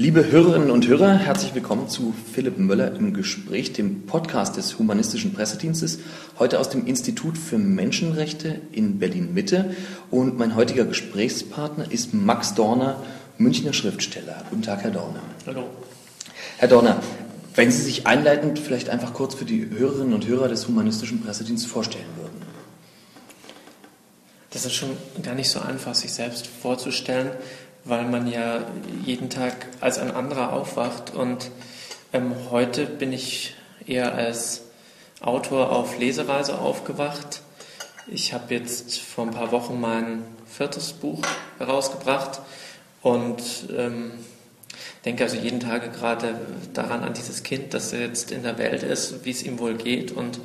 Liebe Hörerinnen und Hörer, herzlich willkommen zu Philipp Möller im Gespräch, dem Podcast des Humanistischen Pressedienstes, heute aus dem Institut für Menschenrechte in Berlin-Mitte. Und mein heutiger Gesprächspartner ist Max Dorner, Münchner Schriftsteller. Guten Tag, Herr Dorner. Hallo. Herr Dorner, wenn Sie sich einleitend vielleicht einfach kurz für die Hörerinnen und Hörer des Humanistischen Pressedienstes vorstellen würden. Das ist schon gar nicht so einfach, sich selbst vorzustellen weil man ja jeden Tag als ein anderer aufwacht. Und ähm, heute bin ich eher als Autor auf Lesereise aufgewacht. Ich habe jetzt vor ein paar Wochen mein viertes Buch herausgebracht und ähm, denke also jeden Tag gerade daran an dieses Kind, das jetzt in der Welt ist, wie es ihm wohl geht und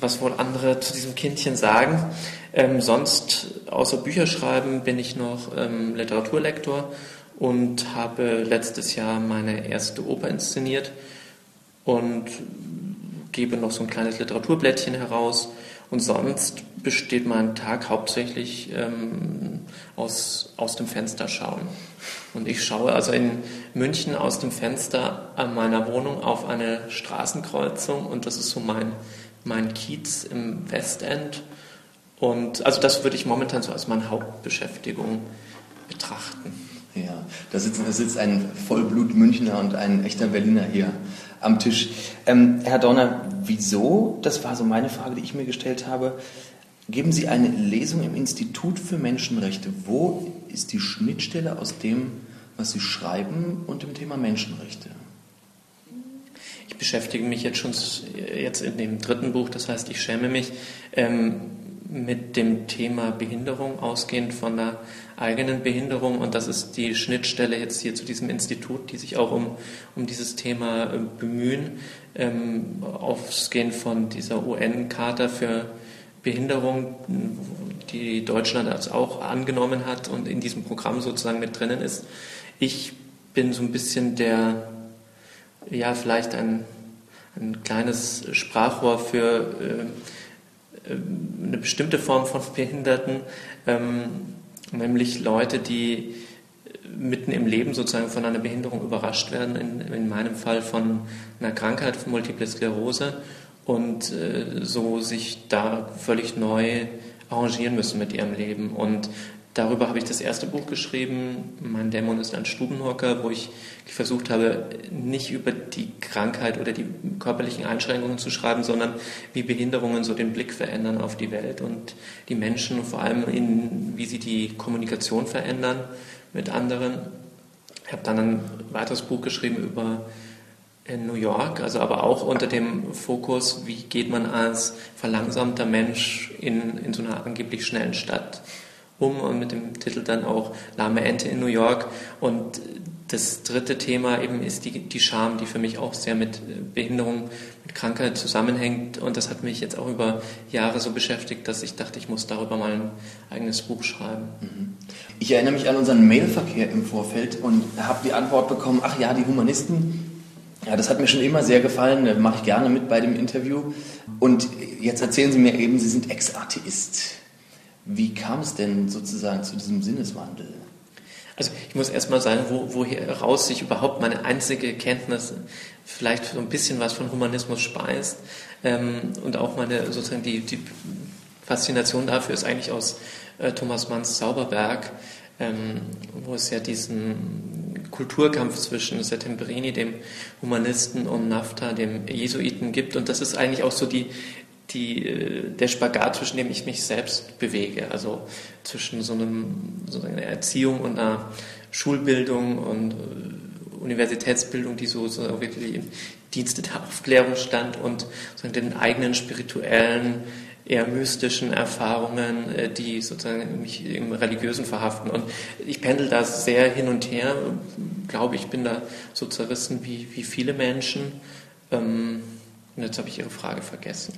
was wohl andere zu diesem Kindchen sagen. Ähm, sonst, außer Bücherschreiben, bin ich noch ähm, Literaturlektor und habe letztes Jahr meine erste Oper inszeniert und gebe noch so ein kleines Literaturblättchen heraus. Und sonst besteht mein Tag hauptsächlich ähm, aus, aus dem Fenster schauen. Und ich schaue also in München aus dem Fenster an meiner Wohnung auf eine Straßenkreuzung und das ist so mein mein Kiez im Westend. Und also das würde ich momentan so als meine Hauptbeschäftigung betrachten. Ja, da sitzt, da sitzt ein Vollblut-Münchner und ein echter Berliner hier am Tisch. Ähm, Herr Donner, wieso, das war so meine Frage, die ich mir gestellt habe, geben Sie eine Lesung im Institut für Menschenrechte. Wo ist die Schnittstelle aus dem, was Sie schreiben und dem Thema Menschenrechte? Beschäftige mich jetzt schon jetzt in dem dritten Buch, das heißt, ich schäme mich, ähm, mit dem Thema Behinderung, ausgehend von der eigenen Behinderung. Und das ist die Schnittstelle jetzt hier zu diesem Institut, die sich auch um, um dieses Thema äh, bemühen, ähm, ausgehend von dieser UN-Charta für Behinderung, die Deutschland als auch angenommen hat und in diesem Programm sozusagen mit drinnen ist. Ich bin so ein bisschen der ja, vielleicht ein, ein kleines Sprachrohr für äh, äh, eine bestimmte Form von Behinderten, ähm, nämlich Leute, die mitten im Leben sozusagen von einer Behinderung überrascht werden, in, in meinem Fall von einer Krankheit, von Multiple Sklerose und äh, so sich da völlig neu arrangieren müssen mit ihrem Leben. Und Darüber habe ich das erste Buch geschrieben, Mein Dämon ist ein Stubenhocker, wo ich versucht habe, nicht über die Krankheit oder die körperlichen Einschränkungen zu schreiben, sondern wie Behinderungen so den Blick verändern auf die Welt und die Menschen, vor allem in, wie sie die Kommunikation verändern mit anderen. Ich habe dann ein weiteres Buch geschrieben über in New York, also aber auch unter dem Fokus, wie geht man als verlangsamter Mensch in, in so einer angeblich schnellen Stadt um und mit dem Titel dann auch Lahme Ente in New York. Und das dritte Thema eben ist die, die Scham, die für mich auch sehr mit Behinderung, mit Krankheit zusammenhängt. Und das hat mich jetzt auch über Jahre so beschäftigt, dass ich dachte, ich muss darüber mal ein eigenes Buch schreiben. Mhm. Ich erinnere mich an unseren Mailverkehr im Vorfeld und habe die Antwort bekommen, ach ja, die Humanisten, ja, das hat mir schon immer sehr gefallen, mache ich gerne mit bei dem Interview. Und jetzt erzählen Sie mir eben, Sie sind Ex-Atheist. Wie kam es denn sozusagen zu diesem Sinneswandel? Also ich muss erstmal sagen, wo, woher raus sich überhaupt meine einzige Kenntnis, vielleicht so ein bisschen was von Humanismus speist ähm, und auch meine sozusagen die, die Faszination dafür ist eigentlich aus äh, Thomas Manns Zauberberg, ähm, wo es ja diesen Kulturkampf zwischen Settemberini, dem Humanisten, und Nafta, dem Jesuiten gibt. Und das ist eigentlich auch so die, die, äh, der Spagat, zwischen dem ich mich selbst bewege. Also zwischen so, einem, so einer Erziehung und einer Schulbildung und äh, Universitätsbildung, die so, so wirklich im Dienste der Aufklärung stand und sozusagen den eigenen spirituellen, eher mystischen Erfahrungen, äh, die sozusagen mich im Religiösen verhaften. Und ich pendel da sehr hin und her. Glaube, ich bin da so zerrissen wie, wie viele Menschen. Ähm, und jetzt habe ich Ihre Frage vergessen.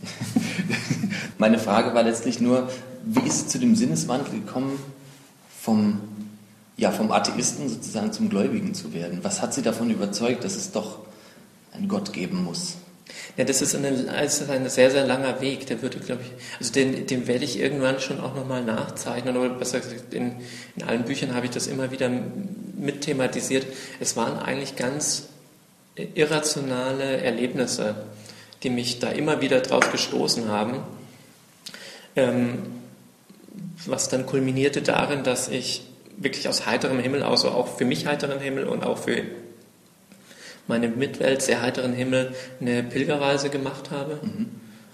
Meine Frage war letztlich nur, wie ist es zu dem Sinneswandel gekommen, vom, ja, vom Atheisten sozusagen zum Gläubigen zu werden? Was hat Sie davon überzeugt, dass es doch einen Gott geben muss? Ja, das ist, eine, das ist ein sehr, sehr langer Weg. Der würde, glaube ich, also den, den werde ich irgendwann schon auch nochmal nachzeichnen. Oder besser gesagt, in, in allen Büchern habe ich das immer wieder mit thematisiert. Es waren eigentlich ganz irrationale Erlebnisse, die mich da immer wieder drauf gestoßen haben. Ähm, was dann kulminierte darin, dass ich wirklich aus heiterem Himmel, also auch für mich heiteren Himmel und auch für meine Mitwelt sehr heiteren Himmel eine Pilgerreise gemacht habe. Mhm.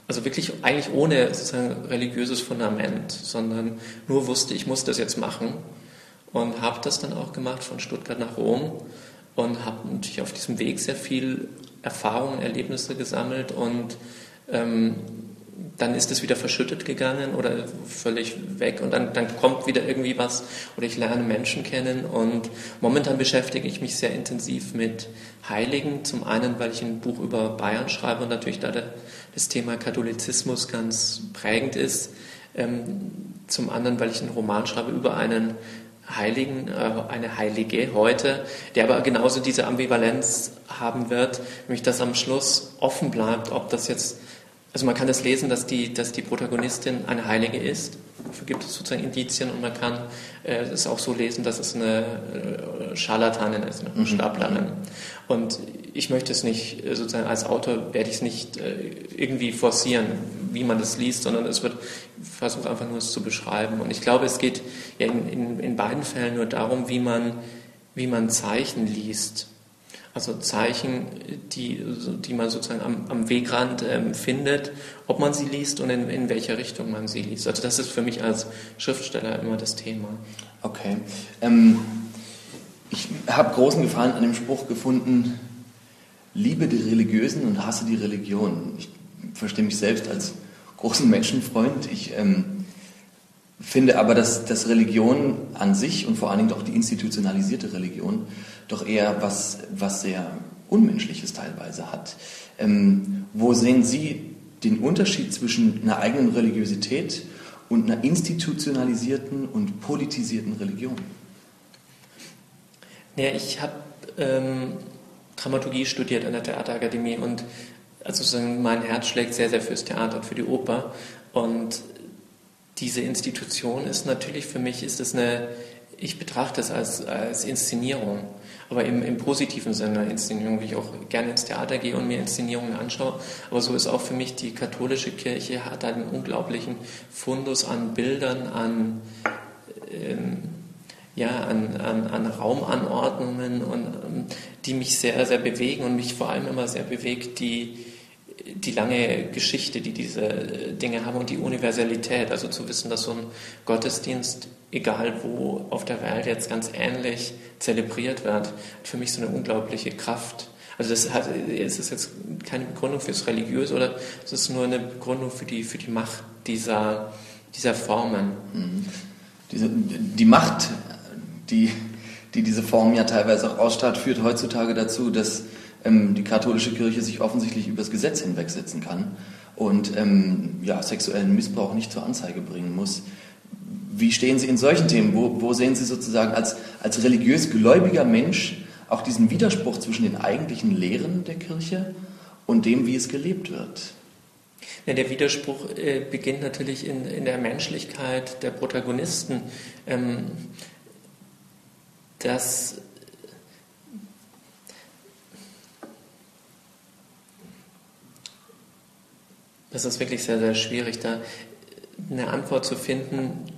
Also wirklich eigentlich ohne sozusagen religiöses Fundament, sondern nur wusste, ich muss das jetzt machen und habe das dann auch gemacht von Stuttgart nach Rom und habe natürlich auf diesem Weg sehr viel Erfahrungen, Erlebnisse gesammelt und ähm, dann ist es wieder verschüttet gegangen oder völlig weg und dann, dann kommt wieder irgendwie was oder ich lerne Menschen kennen und momentan beschäftige ich mich sehr intensiv mit Heiligen. Zum einen, weil ich ein Buch über Bayern schreibe und natürlich da das Thema Katholizismus ganz prägend ist. Ähm, zum anderen, weil ich einen Roman schreibe über einen Heiligen, äh, eine Heilige heute, der aber genauso diese Ambivalenz haben wird, nämlich dass am Schluss offen bleibt, ob das jetzt also man kann es das lesen, dass die, dass die Protagonistin eine Heilige ist. Dafür gibt es sozusagen Indizien und man kann äh, es auch so lesen, dass es eine äh, Scharlatanin ist, eine mhm. Staplerin. Und ich möchte es nicht, äh, sozusagen als Autor werde ich es nicht äh, irgendwie forcieren, wie man das liest, sondern es wird, ich versuche einfach nur es zu beschreiben. Und ich glaube, es geht ja in, in, in beiden Fällen nur darum, wie man, wie man Zeichen liest. Also Zeichen, die, die man sozusagen am, am Wegrand ähm, findet, ob man sie liest und in, in welcher Richtung man sie liest. Also das ist für mich als Schriftsteller immer das Thema. Okay. Ähm, ich habe großen Gefallen an dem Spruch gefunden, liebe die Religiösen und hasse die Religion. Ich verstehe mich selbst als großen Menschenfreund. Ich ähm, finde aber, dass, dass Religion an sich und vor allen Dingen auch die institutionalisierte Religion doch eher was, was sehr Unmenschliches teilweise hat. Ähm, wo sehen Sie den Unterschied zwischen einer eigenen Religiosität und einer institutionalisierten und politisierten Religion? Ja, ich habe ähm, Dramaturgie studiert an der Theaterakademie und also mein Herz schlägt sehr, sehr fürs Theater und für die Oper. Und diese Institution ist natürlich für mich, ist es eine, ich betrachte es als, als Inszenierung aber im, im positiven Sinne Inszenierung, wie ich auch gerne ins Theater gehe und mir Inszenierungen anschaue. Aber so ist auch für mich die katholische Kirche, hat einen unglaublichen Fundus an Bildern, an, ähm, ja, an, an, an Raumanordnungen, und, ähm, die mich sehr, sehr bewegen und mich vor allem immer sehr bewegt, die, die lange Geschichte, die diese Dinge haben und die Universalität. Also zu wissen, dass so ein Gottesdienst egal wo auf der Welt jetzt ganz ähnlich zelebriert wird, hat für mich so eine unglaubliche Kraft. Also das hat, es ist jetzt keine Begründung fürs Religiöse oder es ist nur eine Begründung für die, für die Macht dieser, dieser Formen. Mhm. Diese, die Macht, die, die diese Form ja teilweise auch ausstrahlt, führt heutzutage dazu, dass ähm, die katholische Kirche sich offensichtlich übers Gesetz hinwegsetzen kann und ähm, ja, sexuellen Missbrauch nicht zur Anzeige bringen muss. Wie stehen Sie in solchen Themen? Wo, wo sehen Sie sozusagen als, als religiös gläubiger Mensch auch diesen Widerspruch zwischen den eigentlichen Lehren der Kirche und dem, wie es gelebt wird? Ja, der Widerspruch äh, beginnt natürlich in, in der Menschlichkeit der Protagonisten. Ähm, dass das ist wirklich sehr, sehr schwierig, da eine Antwort zu finden,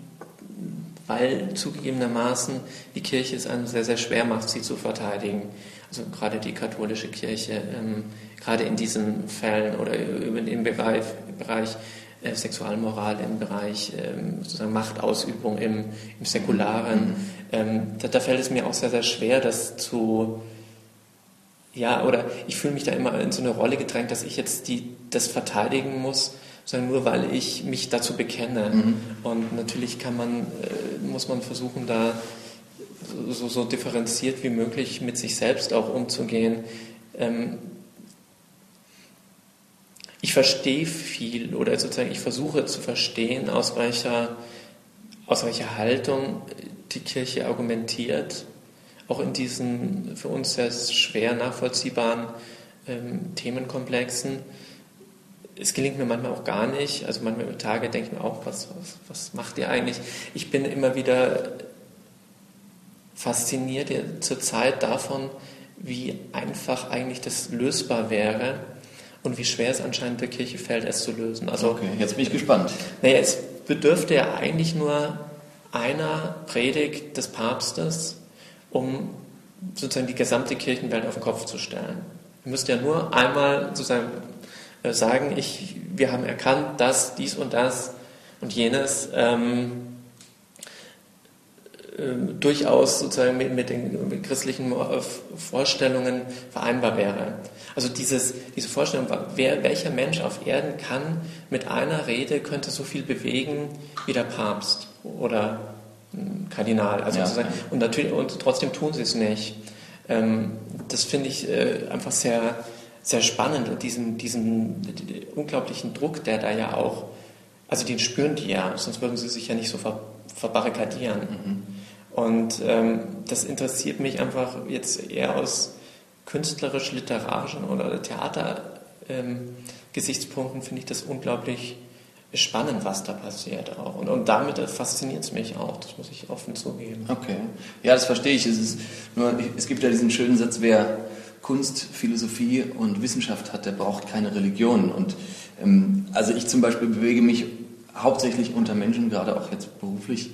weil zugegebenermaßen die Kirche es einem sehr, sehr schwer macht, sie zu verteidigen. Also gerade die katholische Kirche, ähm, gerade in diesen Fällen oder im Bereich, Bereich äh, Sexualmoral, im Bereich ähm, sozusagen Machtausübung im, im Säkularen, ähm, da, da, fällt es mir auch sehr, sehr schwer, das zu, ja, oder ich fühle mich da immer in so eine Rolle gedrängt, dass ich jetzt die, das verteidigen muss, sondern nur weil ich mich dazu bekenne. Mhm. Und natürlich kann man, äh, muss man versuchen, da so, so, differenziert wie möglich mit sich selbst auch umzugehen. Ähm, ich verstehe viel oder sozusagen ich versuche zu verstehen, aus welcher, aus welcher Haltung die Kirche argumentiert, auch in diesen für uns sehr schwer nachvollziehbaren ähm, Themenkomplexen es gelingt mir manchmal auch gar nicht. Also manchmal über Tage denke ich mir auch, was, was, was macht ihr eigentlich? Ich bin immer wieder fasziniert zurzeit davon, wie einfach eigentlich das lösbar wäre und wie schwer es anscheinend der Kirche fällt, es zu lösen. Also, okay, jetzt bin ich gespannt. Naja, es bedürfte ja eigentlich nur einer Predigt des Papstes, um sozusagen die gesamte Kirchenwelt auf den Kopf zu stellen. Ihr müsst ja nur einmal sozusagen sagen, ich, wir haben erkannt, dass dies und das und jenes ähm, äh, durchaus sozusagen mit, mit den mit christlichen Vorstellungen vereinbar wäre. Also dieses, diese Vorstellung, wer, welcher Mensch auf Erden kann mit einer Rede, könnte so viel bewegen wie der Papst oder ein Kardinal. Also ja, Und, natürlich, und trotzdem tun sie es nicht. Ähm, das finde ich äh, einfach sehr, sehr spannend und diesen, diesen unglaublichen Druck, der da ja auch, also den spüren die ja, sonst würden sie sich ja nicht so ver, verbarrikadieren. Mhm. Und ähm, das interessiert mich einfach jetzt eher aus künstlerisch-literarischen oder Theater-Gesichtspunkten, ähm, finde ich das unglaublich spannend, was da passiert auch. Und, und damit fasziniert es mich auch, das muss ich offen zugeben. Okay. Ja, das verstehe ich. Es, ist nur, es gibt ja diesen schönen Satz, wer Kunst, Philosophie und Wissenschaft hat, der braucht keine Religion. Und ähm, also ich zum Beispiel bewege mich hauptsächlich unter Menschen, gerade auch jetzt beruflich,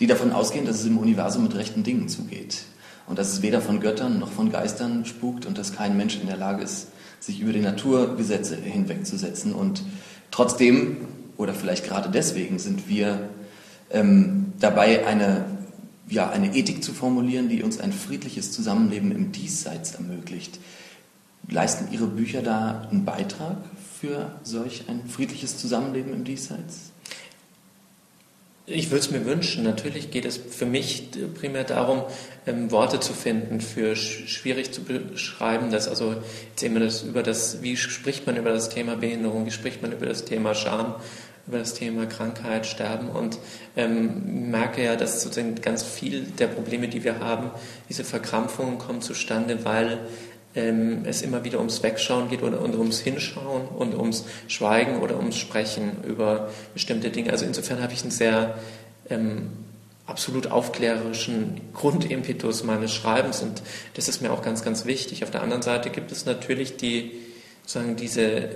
die davon ausgehen, dass es im Universum mit rechten Dingen zugeht. Und dass es weder von Göttern noch von Geistern spukt und dass kein Mensch in der Lage ist, sich über die Naturgesetze hinwegzusetzen. Und trotzdem oder vielleicht gerade deswegen sind wir ähm, dabei, eine, ja, eine Ethik zu formulieren, die uns ein friedliches Zusammenleben im Diesseits ermöglicht. Leisten Ihre Bücher da einen Beitrag für solch ein friedliches Zusammenleben im Diesseits? Ich würde es mir wünschen. Natürlich geht es für mich primär darum, ähm, Worte zu finden für schwierig zu beschreiben. Das also jetzt immer das über das, wie spricht man über das Thema Behinderung, wie spricht man über das Thema Scham, über das Thema Krankheit, Sterben und ähm, merke ja, dass sozusagen ganz viel der Probleme, die wir haben, diese Verkrampfungen kommen zustande, weil ähm, es immer wieder ums Wegschauen geht oder, und ums Hinschauen und ums Schweigen oder ums Sprechen über bestimmte Dinge. Also insofern habe ich einen sehr ähm, absolut aufklärerischen Grundimpetus meines Schreibens und das ist mir auch ganz, ganz wichtig. Auf der anderen Seite gibt es natürlich die, sozusagen diese,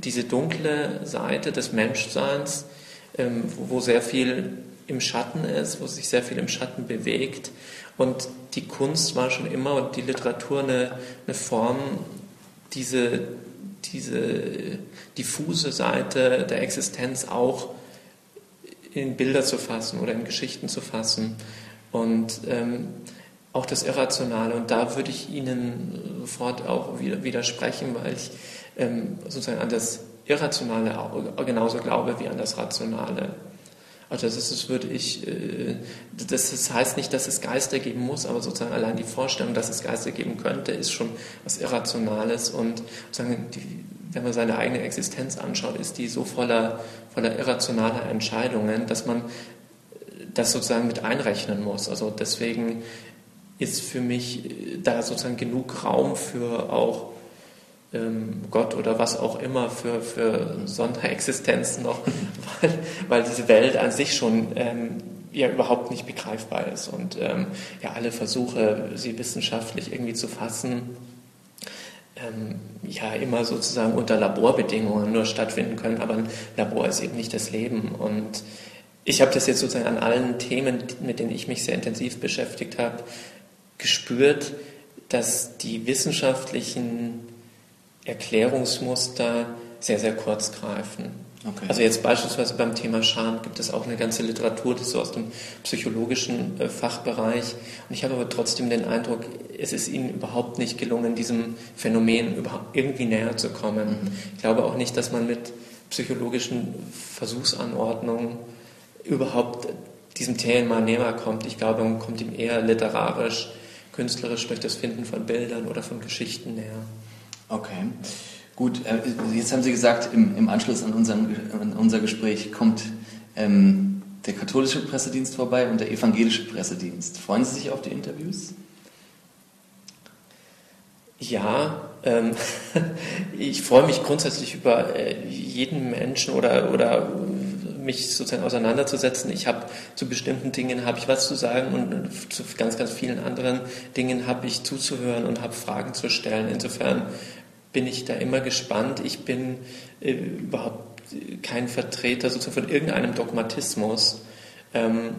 diese dunkle Seite des Menschseins, ähm, wo, wo sehr viel im Schatten ist, wo sich sehr viel im Schatten bewegt und die Kunst war schon immer und die Literatur eine, eine Form, diese, diese diffuse Seite der Existenz auch in Bilder zu fassen oder in Geschichten zu fassen. Und ähm, auch das Irrationale. Und da würde ich Ihnen sofort auch widersprechen, weil ich ähm, sozusagen an das Irrationale genauso glaube wie an das Rationale. Also das, ist, das würde ich, äh, das heißt nicht, dass es Geister geben muss, aber sozusagen allein die Vorstellung, dass es Geister geben könnte, ist schon was Irrationales und sozusagen die, wenn man seine eigene Existenz anschaut, ist die so voller, voller irrationaler Entscheidungen, dass man das sozusagen mit einrechnen muss. Also deswegen ist für mich äh, da sozusagen genug Raum für auch ähm, Gott oder was auch immer für, für Sonderexistenzen noch, weil, weil diese Welt an sich schon ähm, ja überhaupt nicht begreifbar ist. Und ähm, ja alle Versuche, sie wissenschaftlich irgendwie zu fassen, ähm, ja immer sozusagen unter Laborbedingungen nur stattfinden können, aber ein Labor ist eben nicht das Leben. Und ich habe das jetzt sozusagen an allen Themen, mit denen ich mich sehr intensiv beschäftigt habe, gespürt, dass die wissenschaftlichen Erklärungsmuster sehr, sehr kurz greifen. Okay. Also jetzt beispielsweise beim Thema Scham gibt es auch eine ganze Literatur, das ist so aus dem psychologischen äh, Fachbereich. Und ich habe aber trotzdem den Eindruck, es ist ihnen überhaupt nicht gelungen, diesem Phänomen überhaupt irgendwie näher zu kommen. Mhm. Ich glaube auch nicht, dass man mit psychologischen Versuchsanordnungen überhaupt diesem Thema näher kommt. Ich glaube, man kommt ihm eher literarisch, künstlerisch durch das Finden von Bildern oder von Geschichten näher. Okay. Gut, äh, jetzt haben Sie gesagt, im, im Anschluss an, unseren, an, unser Gespräch kommt ähm, der katholische Pressedienst vorbei und der evangelische Pressedienst. Freuen Sie sich auf die Interviews? Ja, ähm, ich freue mich grundsätzlich über äh, jeden Menschen oder, oder mich sozusagen auseinanderzusetzen. Ich habe zu bestimmten Dingen habe ich was zu sagen und zu ganz, ganz vielen anderen Dingen habe ich zuzuhören und habe Fragen zu stellen. Insofern bin ich da immer gespannt. Ich bin äh, überhaupt kein Vertreter sozusagen von irgendeinem Dogmatismus. Ähm,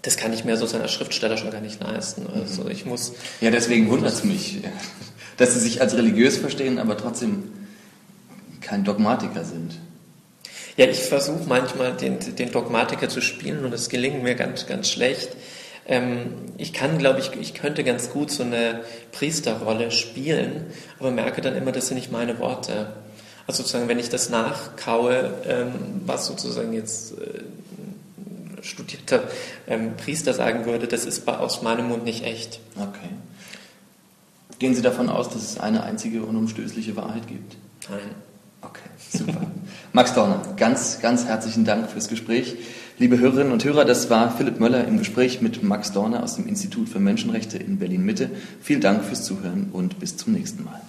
das kann ich mir sozusagen als Schriftsteller schon gar nicht leisten. Also ich muss. Ja, deswegen wundert es mich, dass Sie sich als religiös verstehen, aber trotzdem kein Dogmatiker sind. Ja, ich versuche manchmal den, den Dogmatiker zu spielen und das gelingt mir ganz, ganz schlecht. Ähm, ich kann, glaube ich, ich könnte ganz gut so eine Priesterrolle spielen, aber merke dann immer, das sind nicht meine Worte. Also sozusagen, wenn ich das nachkaue, ähm, was sozusagen jetzt äh, studierter ähm, Priester sagen würde, das ist aus meinem Mund nicht echt. Okay. Gehen Sie davon aus, dass es eine einzige unumstößliche Wahrheit gibt? Nein. Okay, super. Max Dorner, ganz, ganz herzlichen Dank fürs Gespräch. Liebe Hörerinnen und Hörer, das war Philipp Möller im Gespräch mit Max Dorner aus dem Institut für Menschenrechte in Berlin Mitte. Vielen Dank fürs Zuhören und bis zum nächsten Mal.